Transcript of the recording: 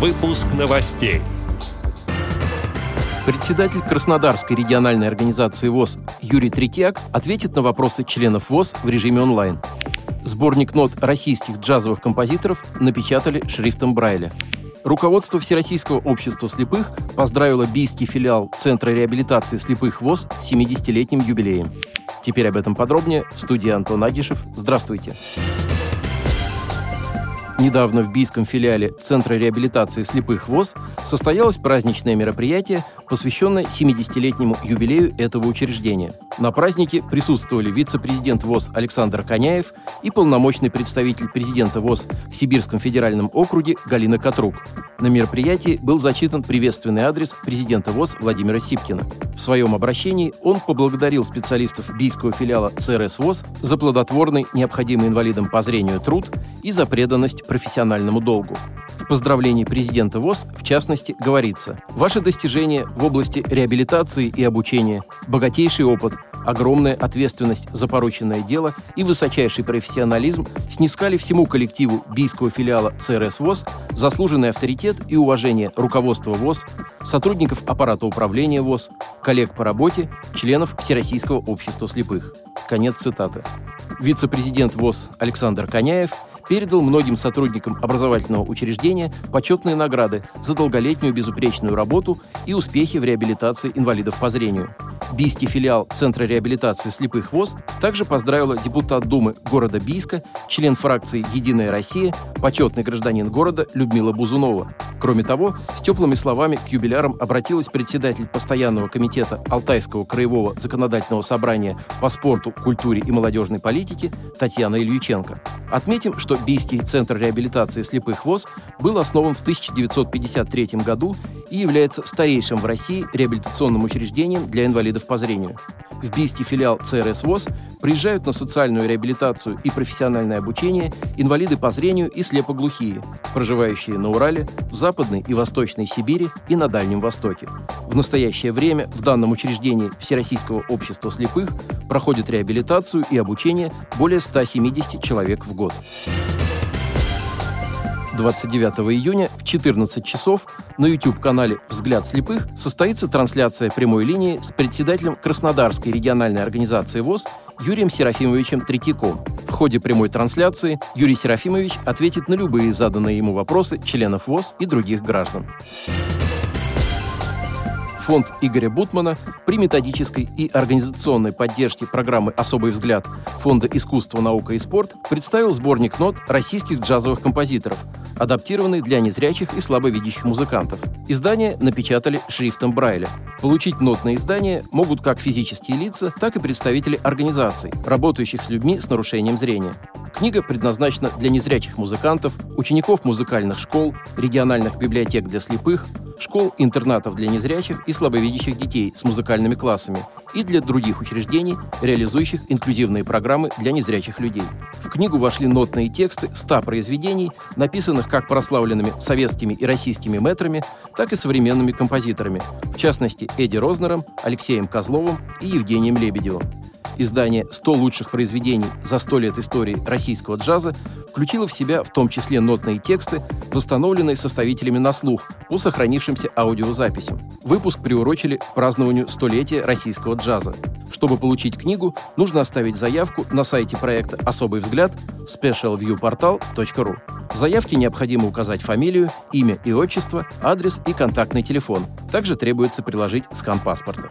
Выпуск новостей. Председатель Краснодарской региональной организации ВОЗ Юрий Третьяк ответит на вопросы членов ВОЗ в режиме онлайн. Сборник нот российских джазовых композиторов напечатали шрифтом Брайля. Руководство Всероссийского общества слепых поздравило бийский филиал Центра реабилитации слепых ВОЗ с 70-летним юбилеем. Теперь об этом подробнее в студии Антон Агишев. Здравствуйте. Здравствуйте. Недавно в бийском филиале Центра реабилитации слепых ВОЗ состоялось праздничное мероприятие, посвященное 70-летнему юбилею этого учреждения. На празднике присутствовали вице-президент ВОЗ Александр Коняев и полномочный представитель президента ВОЗ в Сибирском федеральном округе Галина Катрук. На мероприятии был зачитан приветственный адрес президента ВОЗ Владимира Сипкина. В своем обращении он поблагодарил специалистов бийского филиала ЦРС ВОЗ за плодотворный, необходимый инвалидам по зрению труд и за преданность профессиональному долгу. В поздравлении президента ВОЗ, в частности, говорится «Ваши достижения в области реабилитации и обучения, богатейший опыт, огромная ответственность за порученное дело и высочайший профессионализм снискали всему коллективу бийского филиала ЦРС ВОЗ заслуженный авторитет и уважение руководства ВОЗ, сотрудников аппарата управления ВОЗ, коллег по работе, членов Всероссийского общества слепых». Конец цитаты. Вице-президент ВОЗ Александр Коняев – передал многим сотрудникам образовательного учреждения почетные награды за долголетнюю безупречную работу и успехи в реабилитации инвалидов по зрению. Бийский филиал Центра реабилитации слепых ВОЗ также поздравила депутат Думы города Бийска, член фракции «Единая Россия», почетный гражданин города Людмила Бузунова. Кроме того, с теплыми словами к юбилярам обратилась председатель постоянного комитета Алтайского краевого законодательного собрания по спорту, культуре и молодежной политике Татьяна Ильюченко. Отметим, что Бийский центр реабилитации слепых ВОЗ был основан в 1953 году и является старейшим в России реабилитационным учреждением для инвалидов по зрению. В Бийский филиал ЦРС ВОЗ приезжают на социальную реабилитацию и профессиональное обучение инвалиды по зрению и слепоглухие, проживающие на Урале, в Западной и Восточной Сибири и на Дальнем Востоке. В настоящее время в данном учреждении Всероссийского общества слепых проходит реабилитацию и обучение более 170 человек в год. 29 июня в 14 часов на YouTube-канале «Взгляд слепых» состоится трансляция прямой линии с председателем Краснодарской региональной организации ВОЗ Юрием Серафимовичем Третьяком. В ходе прямой трансляции Юрий Серафимович ответит на любые заданные ему вопросы членов ВОЗ и других граждан. Фонд Игоря Бутмана при методической и организационной поддержке программы «Особый взгляд» Фонда искусства, наука и спорт представил сборник нот российских джазовых композиторов – адаптированный для незрячих и слабовидящих музыкантов. Издание напечатали шрифтом Брайля. Получить нотное издание могут как физические лица, так и представители организаций, работающих с людьми с нарушением зрения. Книга предназначена для незрячих музыкантов, учеников музыкальных школ, региональных библиотек для слепых, школ-интернатов для незрячих и слабовидящих детей с музыкальными классами и для других учреждений, реализующих инклюзивные программы для незрячих людей. В книгу вошли нотные тексты 100 произведений, написанных как прославленными советскими и российскими мэтрами, так и современными композиторами, в частности Эдди Рознером, Алексеем Козловым и Евгением Лебедевым. Издание «100 лучших произведений за 100 лет истории российского джаза» включило в себя в том числе нотные тексты, восстановленные составителями на слух по сохранившимся аудиозаписям. Выпуск приурочили к празднованию столетия российского джаза. Чтобы получить книгу, нужно оставить заявку на сайте проекта «Особый взгляд» specialviewportal.ru. В заявке необходимо указать фамилию, имя и отчество, адрес и контактный телефон. Также требуется приложить скан паспорта.